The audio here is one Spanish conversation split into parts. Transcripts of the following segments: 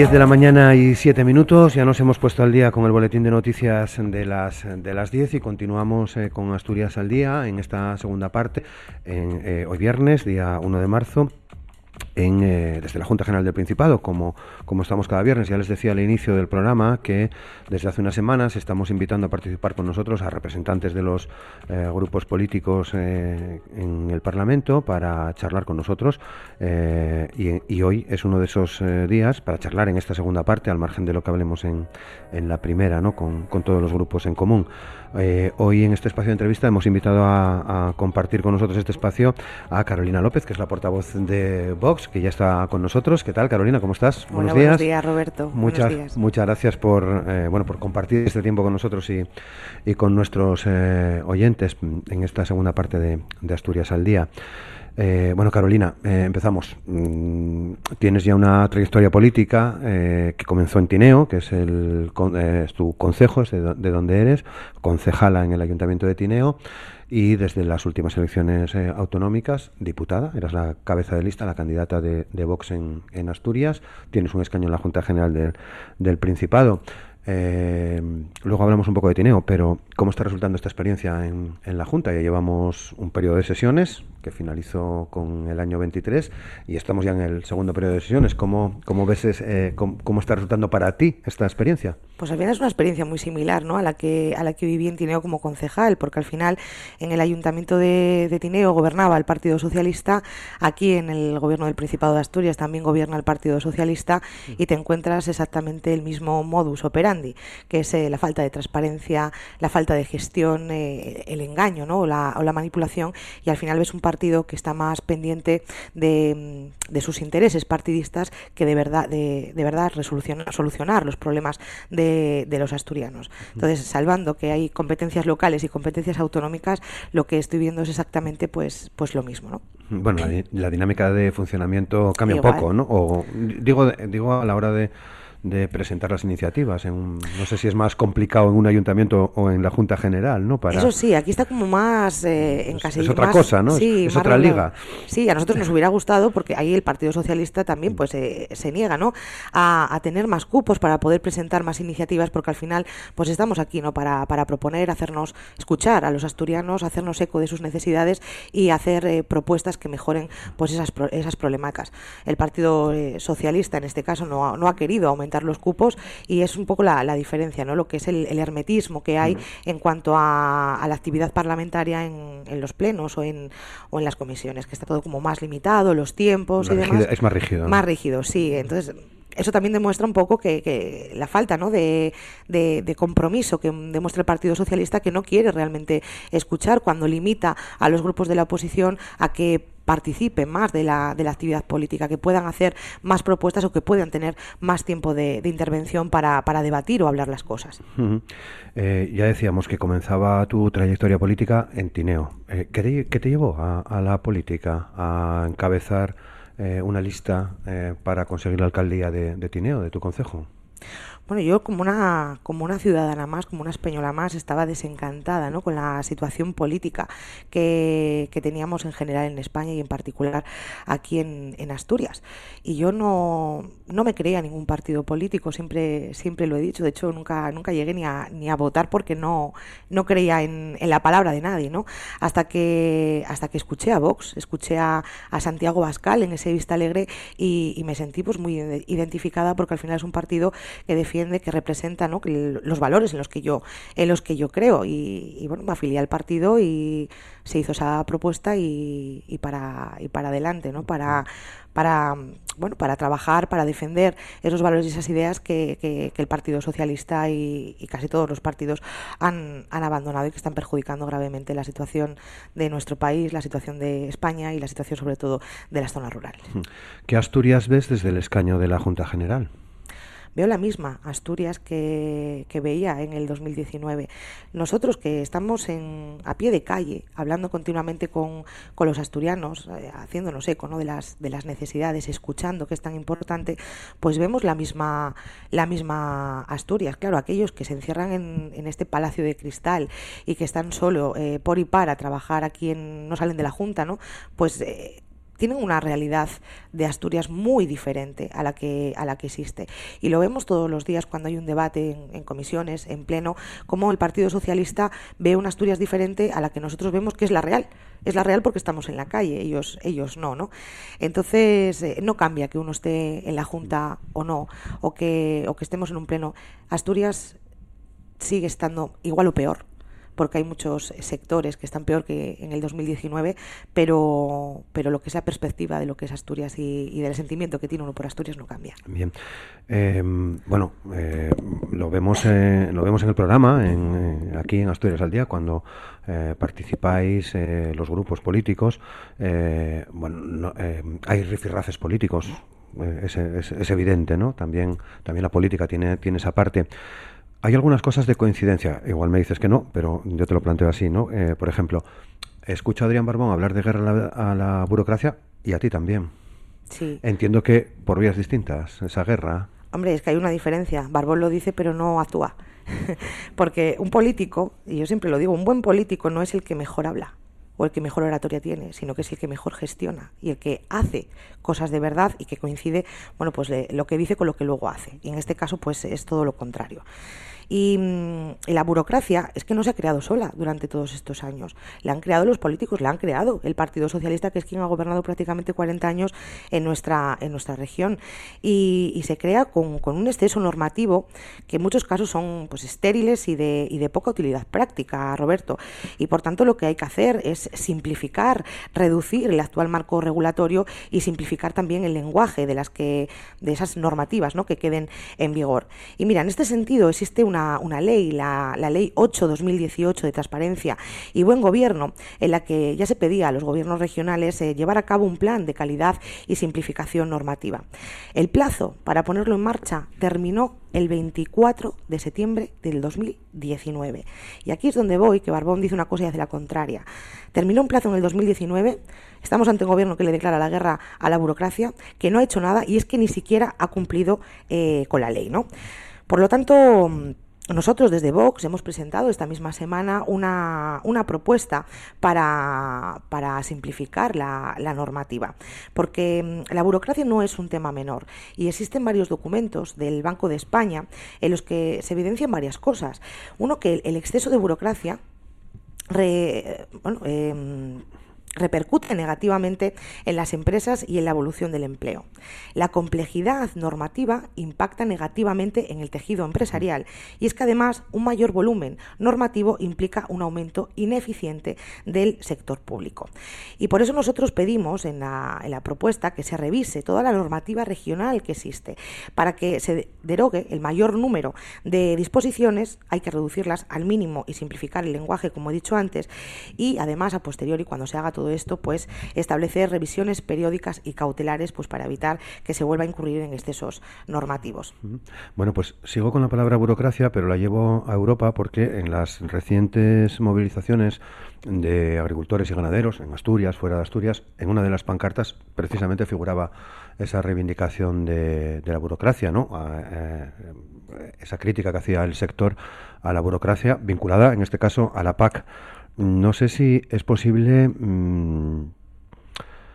Diez de la mañana y siete minutos, ya nos hemos puesto al día con el boletín de noticias de las de las 10 y continuamos eh, con Asturias al día en esta segunda parte, en, eh, hoy viernes, día 1 de marzo eh, desde la Junta General del Principado, como, como estamos cada viernes. Ya les decía al inicio del programa que desde hace unas semanas estamos invitando a participar con nosotros a representantes de los eh, grupos políticos eh, en el Parlamento para charlar con nosotros y, hoy es uno de esos días para charlar en esta segunda parte, al margen de lo que hablemos en, en la primera, ¿no? con, con todos los grupos en común. Hoy en este espacio de entrevista hemos invitado a, compartir con nosotros este espacio a Carolina López, que es la portavoz de Vox, que ya está con nosotros. ¿Qué tal, Carolina? ¿Cómo estás? buenos días. Buenos días, Roberto. Muchas, muchas gracias por, eh, bueno, por compartir este tiempo con nosotros y, y con nuestros eh, oyentes en esta segunda parte de, de Asturias al Día. Eh, bueno, Carolina, eh, empezamos. Mm, tienes ya una trayectoria política eh, que comenzó en Tineo, que es, el, tu consejo, es de, donde eres, concejala en el Ayuntamiento de Tineo y desde las últimas elecciones autonómicas, diputada, eras la cabeza de lista, la candidata de, Vox en, Asturias, tienes un escaño en la Junta General del Principado. Eh, luego hablamos un poco de Tineo, pero ¿cómo está resultando esta experiencia en, la Junta? Ya llevamos un periodo de sesiones que finalizó con el año 23 y estamos ya en el segundo periodo de sesiones. ¿Cómo, cómo ves, eh, cómo, está resultando para ti esta experiencia? Pues al final es una experiencia muy similar ¿no? a, la que, a la que viví en Tineo como concejal, porque al final en el Ayuntamiento de, de Tineo gobernaba el Partido Socialista, aquí en el Gobierno del Principado de Asturias también gobierna el Partido Socialista y te encuentras exactamente el mismo modus operandi que es eh, la falta de transparencia, la falta de gestión, eh, el engaño ¿no? o, la, manipulación, y al final ves un partido que está más pendiente de, mm, sus intereses partidistas que de verdad, de, verdad solucionar los problemas de, los asturianos. Entonces, salvando que hay competencias locales y competencias autonómicas, lo que estoy viendo es exactamente pues, pues lo mismo. ¿no? Bueno, la, dinámica de funcionamiento cambia un poco, ¿no? O digo, digo a la hora de de presentar las iniciativas. En no sé si es más complicado en un ayuntamiento o en la Junta General, ¿no? Para... Eso sí, aquí está como más eh, en Es otra cosa, ¿no? es, otra liga. Sí, a nosotros nos hubiera gustado porque ahí el Partido Socialista también pues eh, se niega, ¿no? A, tener más cupos para poder presentar más iniciativas porque al final pues estamos aquí, ¿no? Para, para proponer, hacernos escuchar a los asturianos, hacernos eco de sus necesidades y hacer eh, propuestas que mejoren pues esas, esas problemáticas. El Partido Socialista en este caso no no ha querido aumentar los cupos y es un poco la, diferencia, ¿no? Lo que es el, hermetismo que hay en cuanto a, la actividad parlamentaria en, los plenos o en, o en las comisiones, que está todo como más limitado, los tiempos y demás. Es más rígido. Más rígido, sí. Entonces eso también demuestra un poco que, la falta ¿no? de, de, compromiso que demuestra el Partido Socialista que no quiere realmente escuchar cuando limita a los grupos de la oposición a que participen más de la, de la actividad política, que puedan hacer más propuestas o que puedan tener más tiempo de, intervención para, para, debatir o hablar las cosas. Eh, ya decíamos que comenzaba tu trayectoria política en Tineo. Eh, ¿qué, te, llevó a, la política, a encabezar eh, una lista para conseguir la alcaldía de, de Tineo, de tu concejo? Bueno, yo como una, como una ciudadana más, como una española más, estaba desencantada ¿no? con la situación política que, teníamos en general en España y en particular aquí en, en, Asturias. Y yo no, no me creía ningún partido político, siempre, siempre lo he dicho, de hecho nunca, nunca llegué ni a, ni a votar porque no, no creía en, en la palabra de nadie, ¿no? Hasta que, hasta que escuché a Vox, escuché a, a Santiago Bascal en ese Vista Alegre y, y me sentí pues muy identificada porque al final es un partido que defiende que representa ¿no? los valores en los que yo en los que yo creo. Y, bueno me afilié al partido y se hizo esa propuesta y, para y para adelante no para para bueno para trabajar para defender esos valores y esas ideas que, el Partido Socialista y, casi todos los partidos han, han abandonado y que están perjudicando gravemente la situación de nuestro país la situación de España y la situación sobre todo de las zonas rurales. ¿Qué Asturias ves desde el escaño de la Junta General? Veo la misma Asturias que, veía en el 2019. Nosotros que estamos en, a pie de calle, hablando continuamente con, los asturianos, eh, haciéndonos eco ¿no? de, las, de las necesidades, escuchando que es tan importante, pues vemos la misma, la misma Asturias. Claro, aquellos que se encierran en, en este palacio de cristal y que están solo eh, por y para trabajar aquí en, no salen de la Junta, ¿no? Pues eh, tienen una realidad de Asturias muy diferente a la que a la que existe. Y lo vemos todos los días cuando hay un debate en, comisiones en pleno como el Partido Socialista ve una Asturias diferente a la que nosotros vemos que es la real. Es la real porque estamos en la calle ellos ellos no no entonces eh, no cambia que uno esté en la junta o no o que o que estemos en un pleno. Asturias sigue estando igual o peor porque hay muchos sectores que están peor que en el 2019, pero, pero lo que es la perspectiva de lo que es Asturias y, del sentimiento que tiene uno por Asturias no cambia. Bien. Em, bueno, eh, lo, vemos, eh, lo vemos en el programa, en, aquí en Asturias al Día, cuando eh, participáis los grupos políticos. bueno, hay rifirrafes políticos. Es, es, es, evidente, ¿no? También, también la política tiene, tiene esa parte. Hay algunas cosas de coincidencia, igual me dices que no, pero yo te lo planteo así, ¿no? Eh, por ejemplo, escucho a Adrián Barbón hablar de guerra a la, burocracia y a ti también. Sí. Entiendo que por vías distintas, esa guerra. Hombre, es que hay una diferencia. Barbón lo dice, pero no actúa. Porque un político, y yo siempre lo digo, un buen político no es el que mejor habla o el que mejor oratoria tiene, sino que es el que mejor gestiona y el que hace cosas de verdad y que coincide, bueno, pues lo que dice con lo que luego hace. Y en este caso, pues es todo lo contrario. Mm, y, la burocracia es que no se ha creado sola durante todos estos años. La han creado los políticos, la han creado el Partido Socialista, que es quien ha gobernado prácticamente 40 años en nuestra, en nuestra región. Y, se crea con, un exceso normativo que en muchos casos son pues, estériles y de, y de poca utilidad práctica, Roberto. Y por tanto lo que hay que hacer es simplificar, reducir el actual marco regulatorio y simplificar también el lenguaje de, las que, de esas normativas ¿no? que queden en vigor. Y mira, en este sentido existe una una, ley, la, Ley 8-2018 de Transparencia y Buen Gobierno, en la que ya se pedía a los gobiernos regionales eh, llevar a cabo un plan de calidad y simplificación normativa. El plazo para ponerlo en marcha terminó el 24 de septiembre del 2019. Y aquí es donde voy, que Barbón dice una cosa y hace la contraria. Terminó un plazo en el 2019, estamos ante un gobierno que le declara la guerra a la burocracia, que no ha hecho nada y es que ni siquiera ha cumplido eh, con la ley. ¿no? Por lo tanto, nosotros desde Vox hemos presentado esta misma semana una, propuesta para, simplificar la, normativa, porque mm, la burocracia no es un tema menor y existen varios documentos del Banco de España en los que se evidencian varias cosas. Uno, que el exceso de burocracia bueno, em, repercute negativamente en las empresas y en la evolución del empleo. La complejidad normativa impacta negativamente en el tejido empresarial y es que además un mayor volumen normativo implica un aumento ineficiente del sector público. Y por eso nosotros pedimos en la, en la propuesta que se revise toda la normativa regional que existe para que se derogue el mayor número de disposiciones, hay que reducirlas al mínimo y simplificar el lenguaje, como he dicho antes, y además a posteriori, cuando se haga todo todo esto, pues establecer revisiones periódicas y cautelares pues para evitar que se vuelva a incurrir en excesos normativos. Bueno, pues sigo con la palabra burocracia, pero la llevo a Europa porque en las recientes movilizaciones de agricultores y ganaderos en Asturias, fuera de Asturias, en una de las pancartas precisamente figuraba esa reivindicación de, la burocracia, ¿no? Eh, esa crítica que hacía el sector a la burocracia vinculada, en este caso, a la PAC. No sé si es posible mm,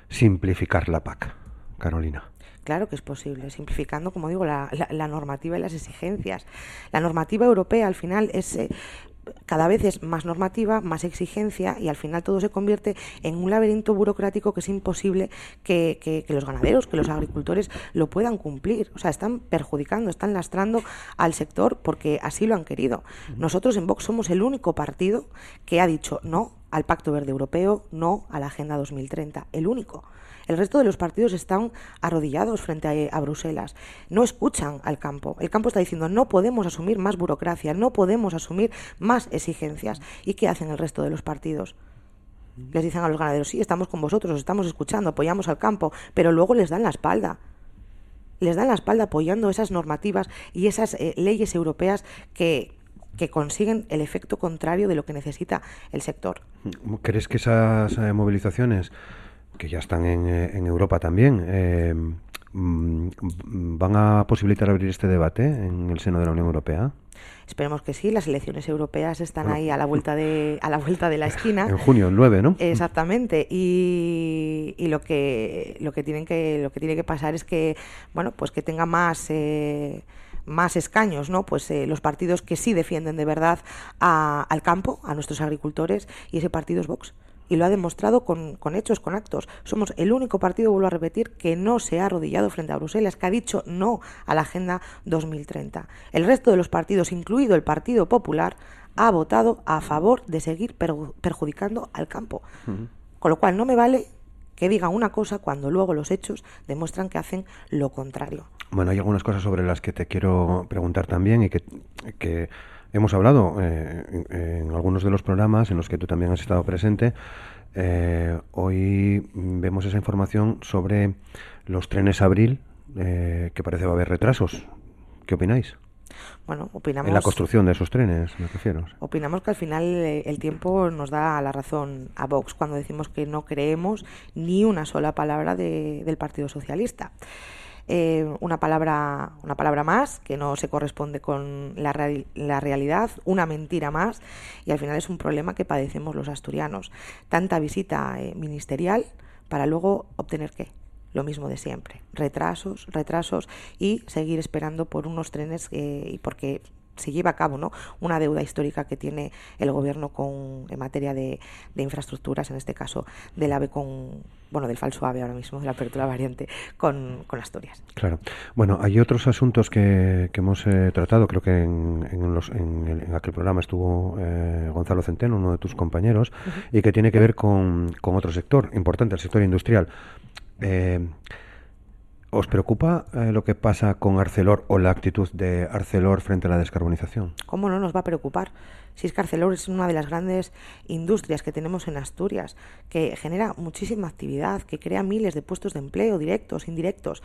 simplificar la PAC, Carolina. Claro que es posible, simplificando, como digo, la, normativa y las exigencias. La normativa europea al final es eh, cada vez es más normativa, más exigencia y al final todo se convierte en un laberinto burocrático que es imposible que, los ganaderos, que los agricultores lo puedan cumplir. O sea, están perjudicando, están lastrando al sector porque así lo han querido. Nosotros en Vox somos el único partido que ha dicho no al Pacto Verde Europeo, no a la Agenda 2030, el único. El resto de los partidos están arrodillados frente a, Bruselas. No escuchan al campo. El campo está diciendo no podemos asumir más burocracia, no podemos asumir más exigencias. ¿Y qué hacen el resto de los partidos? Les dicen a los ganaderos, sí, estamos con vosotros, estamos escuchando, apoyamos al campo, pero luego les dan la espalda les dan la espalda apoyando esas normativas y esas eh, leyes europeas que, que consiguen el efecto contrario de lo que necesita el sector. ¿Crees que esas eh, movilizaciones, que ya están en, eh, en Europa también, mm, van a posibilitar abrir este debate en el seno de la Unión Europea? Esperemos que sí, las elecciones europeas están ahí a la vuelta de a la vuelta de la esquina. En junio, el 9, ¿no? Exactamente. Y, y, lo que lo que tienen que lo que tiene que pasar es que bueno, pues que tenga más eh, más escaños, ¿no? Pues eh, los partidos que sí defienden de verdad a, al campo, a nuestros agricultores, y ese partido es Vox y lo ha demostrado con, con, hechos, con actos. Somos el único partido, vuelvo a repetir, que no se ha arrodillado frente a Bruselas, que ha dicho no a la Agenda 2030. El resto de los partidos, incluido el Partido Popular, ha votado a favor de seguir perjudicando al campo. Uh -huh. Con lo cual no me vale que digan una cosa cuando luego los hechos demuestran que hacen lo contrario. Bueno, hay algunas cosas sobre las que te quiero preguntar también y que, que hemos hablado eh, en, en, algunos de los programas en los que tú también has estado presente. Eh, hoy vemos esa información sobre los trenes abril, eh, que parece va a haber retrasos. ¿Qué opináis? Bueno, opinamos... En la construcción de esos trenes, me refiero. Opinamos que al final eh, el tiempo nos da la razón a Vox cuando decimos que no creemos ni una sola palabra de, del Partido Socialista. Eh, una palabra una palabra más que no se corresponde con la, la, realidad, una mentira más y al final es un problema que padecemos los asturianos. Tanta visita eh, ministerial para luego obtener qué? Lo mismo de siempre, retrasos, retrasos y seguir esperando por unos trenes eh, y porque se lleva a cabo ¿no? una deuda histórica que tiene el gobierno con en materia de, de infraestructuras, en este caso del AVE con bueno del falso AVE ahora mismo, de la apertura variante con, con Asturias. Claro. Bueno, hay otros asuntos que, que hemos eh, tratado, creo que en, en, los, en, el, en, aquel programa estuvo eh, Gonzalo Centeno, uno de tus compañeros, uh -huh. y que tiene que ver con, con otro sector importante, el sector industrial. Eh, ¿Os preocupa eh, lo que pasa con Arcelor o la actitud de Arcelor frente a la descarbonización? ¿Cómo no nos va a preocupar? Si es que Arcelor es una de las grandes industrias que tenemos en Asturias, que genera muchísima actividad, que crea miles de puestos de empleo directos, indirectos.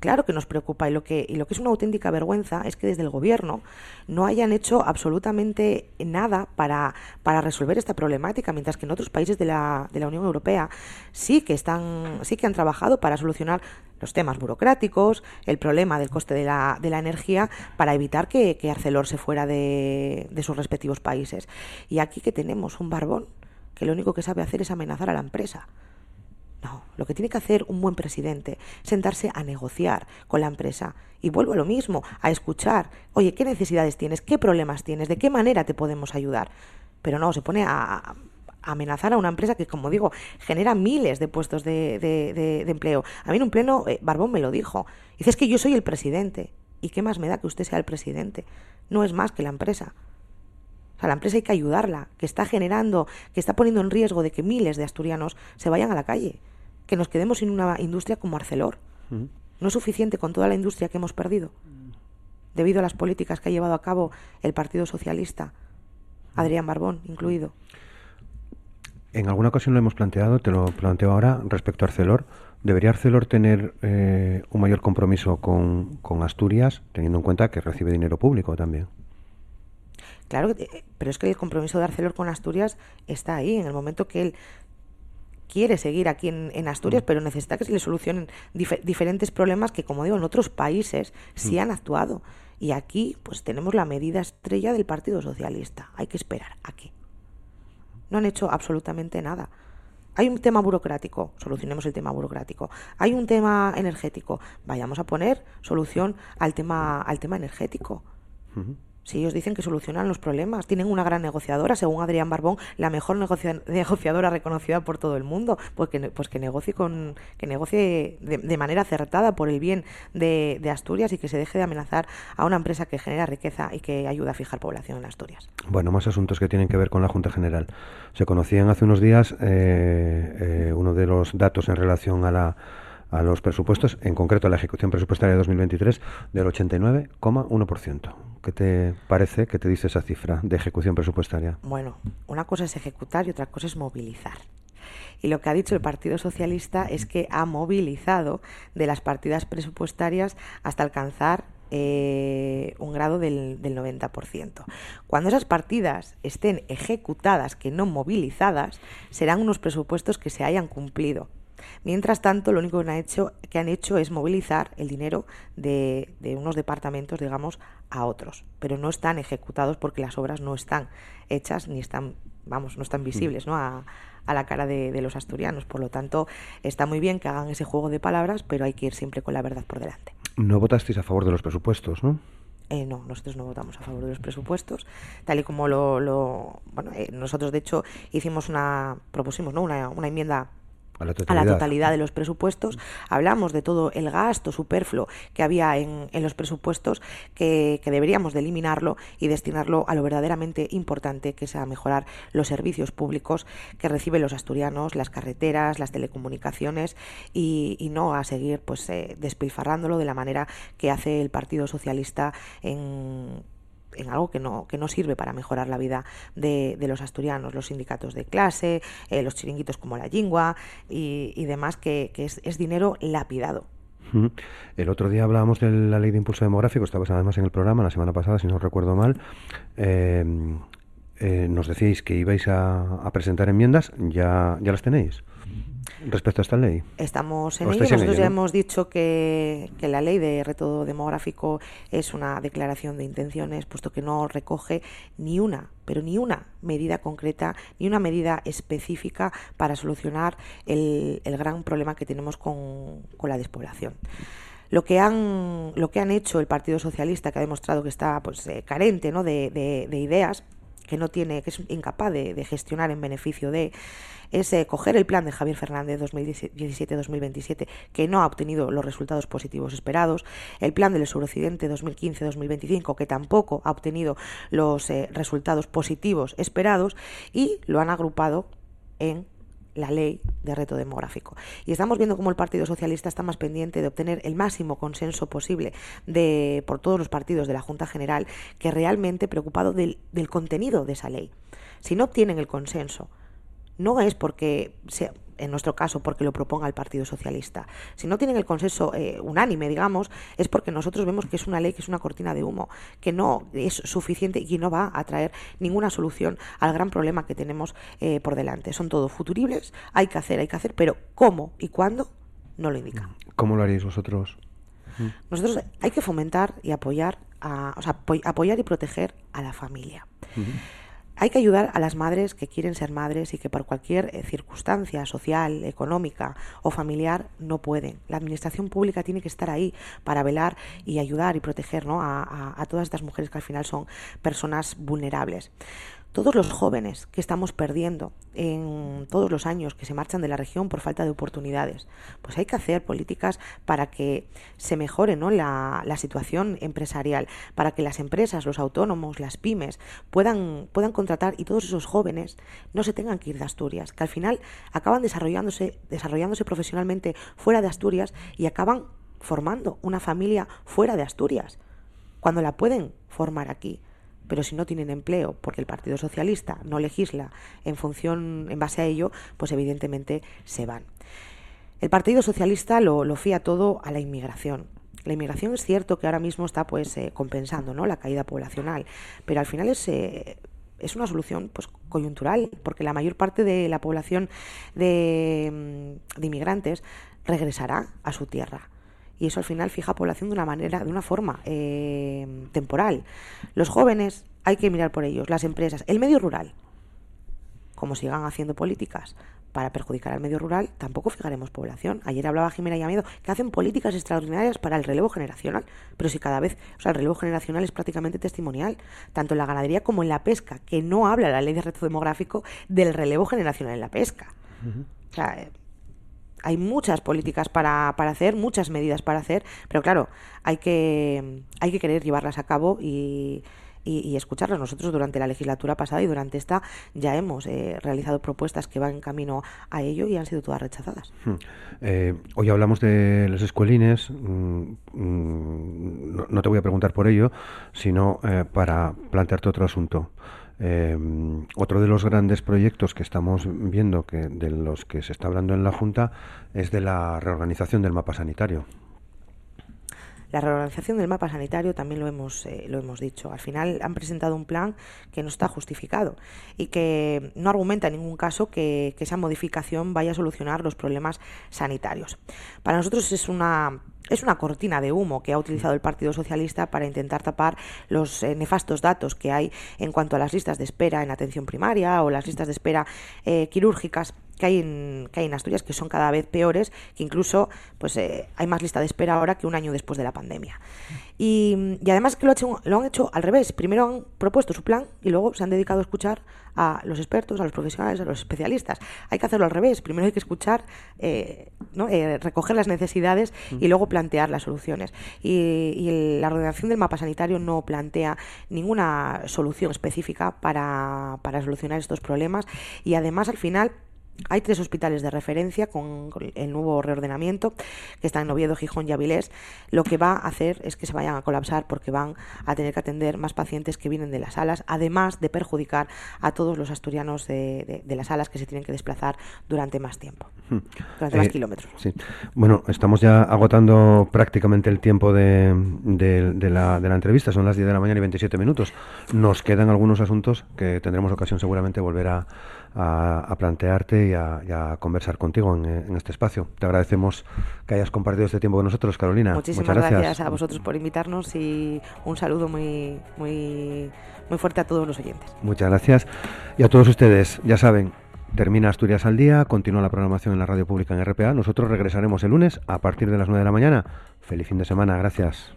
Claro que nos preocupa y lo que, y lo que es una auténtica vergüenza es que desde el gobierno no hayan hecho absolutamente nada para, para resolver esta problemática, mientras que en otros países de la, de la Unión Europea sí que, están, sí que han trabajado para solucionar los temas burocráticos, el problema del coste de la, de la energía, para evitar que, que Arcelor se fuera de, de sus respectivos países. Y aquí que tenemos un barbón que lo único que sabe hacer es amenazar a la empresa. No, lo que tiene que hacer un buen presidente, sentarse a negociar con la empresa. Y vuelvo a lo mismo, a escuchar, oye, ¿qué necesidades tienes? ¿Qué problemas tienes? ¿De qué manera te podemos ayudar? Pero no, se pone a, amenazar a una empresa que, como digo, genera miles de puestos de, de empleo. A mí en un pleno, eh, Barbón me lo dijo. Dice, es que yo soy el presidente. ¿Y qué más me da que usted sea el presidente? No es más que la empresa. O sea, la empresa hay que ayudarla, que está generando, que está poniendo en riesgo de que miles de asturianos se vayan a la calle que nos quedemos sin una industria como Arcelor. Mm. No es suficiente con toda la industria que hemos perdido, debido a las políticas que ha llevado a cabo el Partido Socialista, Adrián Barbón incluido. En alguna ocasión lo hemos planteado, te lo planteo ahora, respecto a Arcelor. ¿Debería Arcelor tener eh, un mayor compromiso con, con Asturias, teniendo en cuenta que recibe dinero público también? Claro, eh, pero es que el compromiso de Arcelor con Asturias está ahí, en el momento que él quiere seguir aquí en, en Asturias, mm. pero necesita que se le solucionen dif diferentes problemas que, como digo, en otros países sí mm. han actuado. Y aquí, pues tenemos la medida estrella del Partido Socialista. Hay que esperar. ¿A qué? No han hecho absolutamente nada. Hay un tema burocrático, solucionemos el tema burocrático. Hay un tema energético, vayamos a poner solución al tema, al tema energético. Si ellos dicen que solucionan los problemas, tienen una gran negociadora, según Adrián Barbón, la mejor negocia negociadora reconocida por todo el mundo, pues que, pues que negocie, con, que negocie de, de manera acertada por el bien de, de, Asturias y que se deje de amenazar a una empresa que genera riqueza y que ayuda a fijar población en Asturias. Bueno, más asuntos que tienen que ver con la Junta General. Se conocían hace unos días eh, eh, uno de los datos en relación a la a los presupuestos, en concreto a la ejecución presupuestaria de 2023, del 89,1%. ¿Qué te parece, qué te dice esa cifra de ejecución presupuestaria? Bueno, una cosa es ejecutar y otra cosa es movilizar. Y lo que ha dicho el Partido Socialista es que ha movilizado de las partidas presupuestarias hasta alcanzar eh, un grado del, del 90%. Cuando esas partidas estén ejecutadas, que no movilizadas, serán unos presupuestos que se hayan cumplido. Mientras tanto, lo único que han hecho, que han hecho es movilizar el dinero de, de, unos departamentos, digamos, a otros, pero no están ejecutados porque las obras no están hechas ni están, vamos, no están visibles, ¿no? A, a la cara de, de los asturianos. Por lo tanto, está muy bien que hagan ese juego de palabras, pero hay que ir siempre con la verdad por delante. No votasteis a favor de los presupuestos, ¿no? Eh, no, nosotros no votamos a favor de los presupuestos, tal y como lo, lo bueno, eh, nosotros de hecho hicimos una, propusimos, ¿no? Una, una enmienda a la, a la totalidad de los presupuestos. Hablamos de todo el gasto superfluo que había en, en los presupuestos, que, que, deberíamos de eliminarlo y destinarlo a lo verdaderamente importante, que es a mejorar los servicios públicos que reciben los asturianos, las carreteras, las telecomunicaciones y, y no a seguir pues eh, despilfarrándolo de la manera que hace el Partido Socialista en en algo que no, que no sirve para mejorar la vida de, de los asturianos, los sindicatos de clase, eh, los chiringuitos como la Jingua y, y demás, que, que es, es, dinero lapidado. El otro día hablábamos de la ley de impulso demográfico, estabas además en el programa la semana pasada, si no recuerdo mal. Eh, eh, nos decíais que ibais a, a, presentar enmiendas, ¿ya, ya las tenéis? Respecto a esta ley? Estamos en ello. Nosotros en ello, ya ¿no? hemos dicho que, que, la ley de reto demográfico es una declaración de intenciones, puesto que no recoge ni una, pero ni una medida concreta, ni una medida específica para solucionar el, el gran problema que tenemos con, con la despoblación lo que han lo que han hecho el Partido Socialista que ha demostrado que está pues eh, carente ¿no? de, de, de, ideas que no tiene que es incapaz de, gestionar en beneficio de es eh, coger el plan de Javier Fernández 2017-2027, que no ha obtenido los resultados positivos esperados, el plan del suroccidente 2015-2025, que tampoco ha obtenido los eh, resultados positivos esperados, y lo han agrupado en la ley de reto demográfico. Y estamos viendo cómo el Partido Socialista está más pendiente de obtener el máximo consenso posible de, por todos los partidos de la Junta General que realmente preocupado del, contenido de esa ley. Si no obtienen el consenso, no es porque sea, en nuestro caso, porque lo proponga el Partido Socialista. Si no tienen el consenso eh, unánime, digamos, es porque nosotros vemos que es una ley que es una cortina de humo, que no es suficiente y que no va a traer ninguna solución al gran problema que tenemos eh, por delante. Son todo futuribles, hay que hacer, hay que hacer, pero cómo y cuándo no lo indica. ¿Cómo lo haréis vosotros? Nosotros hay que fomentar y apoyar, a, o sea, apoyar y proteger a la familia. Uh -huh. Hay que ayudar a las madres que quieren ser madres y que por cualquier eh, circunstancia social, económica o familiar no pueden. La administración pública tiene que estar ahí para velar y ayudar y proteger ¿no? a, a, a todas estas mujeres que al final son personas vulnerables todos los jóvenes que estamos perdiendo en todos los años que se marchan de la región por falta de oportunidades, pues hay que hacer políticas para que se mejore la, la, situación empresarial, para que las empresas, los autónomos, las pymes puedan, puedan contratar y todos esos jóvenes no se tengan que ir de Asturias, que al final acaban desarrollándose, desarrollándose profesionalmente fuera de Asturias y acaban formando una familia fuera de Asturias, cuando la pueden formar aquí pero si no tienen empleo porque el Partido Socialista no legisla en función, en base a ello, pues evidentemente se van. El Partido Socialista lo, lo fía todo a la inmigración. La inmigración es cierto que ahora mismo está pues eh, compensando ¿no? la caída poblacional, pero al final es, eh, es una solución pues coyuntural, porque la mayor parte de la población de, de inmigrantes regresará a su tierra y eso al final fija población de una manera, de una forma eh, temporal. Los jóvenes hay que mirar por ellos, las empresas, el medio rural. Como sigan haciendo políticas para perjudicar al medio rural, tampoco fijaremos población. Ayer hablaba Jimena Llamedo que hacen políticas extraordinarias para el relevo generacional, pero si cada vez, o sea, el relevo generacional es prácticamente testimonial, tanto en la ganadería como en la pesca, que no habla la ley de reto demográfico del relevo generacional en la pesca. Uh -huh. O sea, hay muchas políticas para, para, hacer, muchas medidas para hacer, pero claro, hay que, hay que querer llevarlas a cabo y, y, escucharlas. Nosotros durante la legislatura pasada y durante esta ya hemos eh, realizado propuestas que van en camino a ello y han sido todas rechazadas. Hmm. Eh, hoy hablamos de los escuelines. Mm, mm, no, no, te voy a preguntar por ello, sino eh, para plantearte otro asunto. Em, otro de los grandes proyectos que estamos viendo, que de los que se está hablando en la Junta, es de la reorganización del mapa sanitario. La reorganización del mapa sanitario también lo hemos, eh, lo hemos dicho. Al final han presentado un plan que no está justificado y que no argumenta en ningún caso que, esa modificación vaya a solucionar los problemas sanitarios. Para nosotros es una es una cortina de humo que ha utilizado el Partido Socialista para intentar tapar los eh, nefastos datos que hay en cuanto a las listas de espera en atención primaria o las listas de espera eh, quirúrgicas que hay, en, que hay en Asturias que son cada vez peores, que incluso pues eh, hay más lista de espera ahora que un año después de la pandemia. Y, además que lo, lo han hecho al revés. Primero han propuesto su plan y luego se han dedicado a escuchar a los expertos, a los profesionales, a los especialistas. Hay que hacerlo al revés. Primero hay que escuchar, eh, ¿no? Eh, recoger las necesidades y luego plantear las soluciones. Y, y, la ordenación del mapa sanitario no plantea ninguna solución específica para, para solucionar estos problemas y además al final hay tres hospitales de referencia con, el nuevo reordenamiento que están en Oviedo, Gijón y Avilés. Lo que va a hacer es que se vayan a colapsar porque van a tener que atender más pacientes que vienen de las salas, además de perjudicar a todos los asturianos de, las salas que se tienen que desplazar durante más tiempo, hmm. durante más eh, kilómetros. Sí. Bueno, estamos ya agotando prácticamente el tiempo de, la, de la entrevista, son las 10 de la mañana y 27 minutos. Nos quedan algunos asuntos que tendremos ocasión seguramente volver a a, plantearte y a, conversar contigo en, este espacio. Te agradecemos que hayas compartido este tiempo con nosotros, Carolina. Muchísimas Muchas gracias. a vosotros por invitarnos y un saludo muy, muy, muy fuerte a todos los oyentes. Muchas gracias. Y a todos ustedes, ya saben, Termina Asturias al día, continúa la programación en la radio pública en RPA. Nosotros regresaremos el lunes a partir de las 9 de la mañana. Feliz fin de semana, gracias.